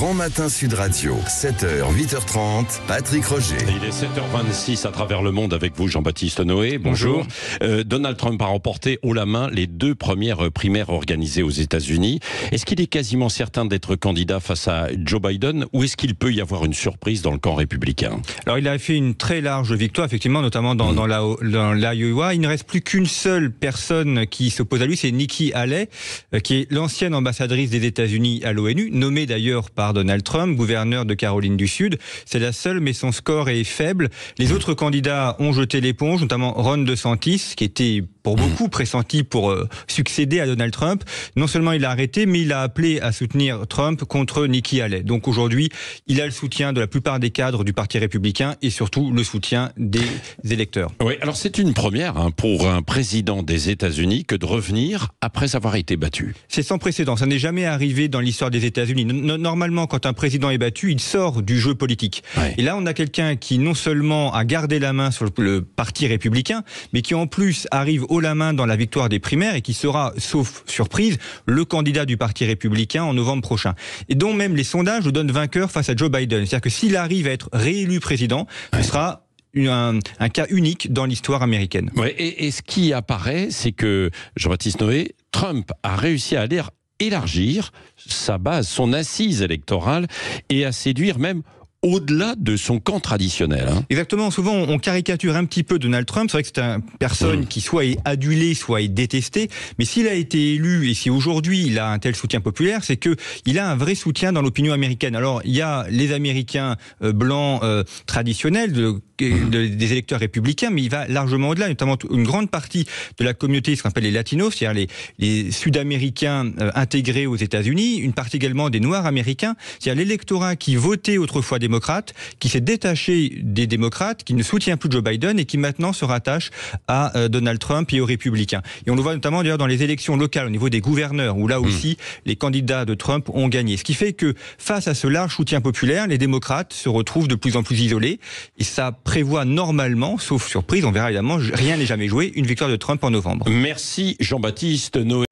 Grand Matin Sud Radio, 7h, 8h30, Patrick Roger. Il est 7h26 à travers le monde avec vous, Jean-Baptiste Noé. Bonjour. Euh, Donald Trump a remporté haut la main les deux premières primaires organisées aux États-Unis. Est-ce qu'il est quasiment certain d'être candidat face à Joe Biden ou est-ce qu'il peut y avoir une surprise dans le camp républicain? Alors, il a fait une très large victoire, effectivement, notamment dans, dans la- dans l'Iowa. Il ne reste plus qu'une seule personne qui s'oppose à lui, c'est Nikki Haley, euh, qui est l'ancienne ambassadrice des États-Unis à l'ONU, nommée d'ailleurs par Donald Trump, gouverneur de Caroline du Sud. C'est la seule, mais son score est faible. Les autres candidats ont jeté l'éponge, notamment Ron DeSantis, qui était pour beaucoup pressenti pour euh, succéder à Donald Trump. Non seulement il a arrêté, mais il a appelé à soutenir Trump contre Nikki Haley. Donc aujourd'hui, il a le soutien de la plupart des cadres du Parti républicain et surtout le soutien des électeurs. Oui, alors c'est une première hein, pour un président des États-Unis que de revenir après avoir été battu. C'est sans précédent. Ça n'est jamais arrivé dans l'histoire des États-Unis. No- Normalement, quand un président est battu, il sort du jeu politique. Ouais. Et là, on a quelqu'un qui non seulement a gardé la main sur le- parti républicain, mais qui en plus arrive haut la main dans la victoire des primaires et qui sera, sauf surprise, le candidat du parti républicain en novembre prochain. Et dont même les sondages le donnent vainqueur face à Joe Biden. C'est-à-dire que s'il arrive à être réélu président, ce sera un, un cas unique dans l'histoire américaine. Ouais, et, et ce qui apparaît, c'est que Jean-Baptiste Noé, Trump a réussi à aller élargir sa base, son assise électorale et à séduire même au-delà de son camp traditionnel. hein. Exactement. Souvent, on caricature un petit peu Donald Trump. C'est vrai que c'est une personne qui soit est adulée, soit est détestée. Mais s'il a été élu et si aujourd'hui il a un tel soutien populaire, c'est que il a un vrai soutien dans l'opinion américaine. Alors, il y a les Américains euh, blancs euh, traditionnels de- de- des électeurs républicains, mais il va largement au-delà, notamment une grande partie de la communauté, ce qu'on appelle les latinos, c'est-à-dire les, Sud-Américains euh, intégrés aux États-Unis, une partie également des Noirs américains, c'est-à-dire l'électorat qui votait autrefois démocrate, qui s'est détaché des démocrates, qui ne soutient plus Joe Biden et qui maintenant se rattache à euh, Donald Trump et aux républicains. Et on le voit notamment d'ailleurs dans les élections locales au niveau des gouverneurs, où là aussi les candidats de Trump ont gagné. Ce qui fait que face à ce large soutien populaire, les démocrates se retrouvent de plus en plus isolés et ça prévoit normalement, sauf surprise, on verra évidemment, rien n'est jamais joué, une victoire de Trump en novembre. Merci Jean-Baptiste Noé.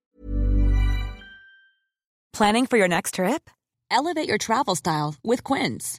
Planning for your next trip? Elevate your travel style with Quince.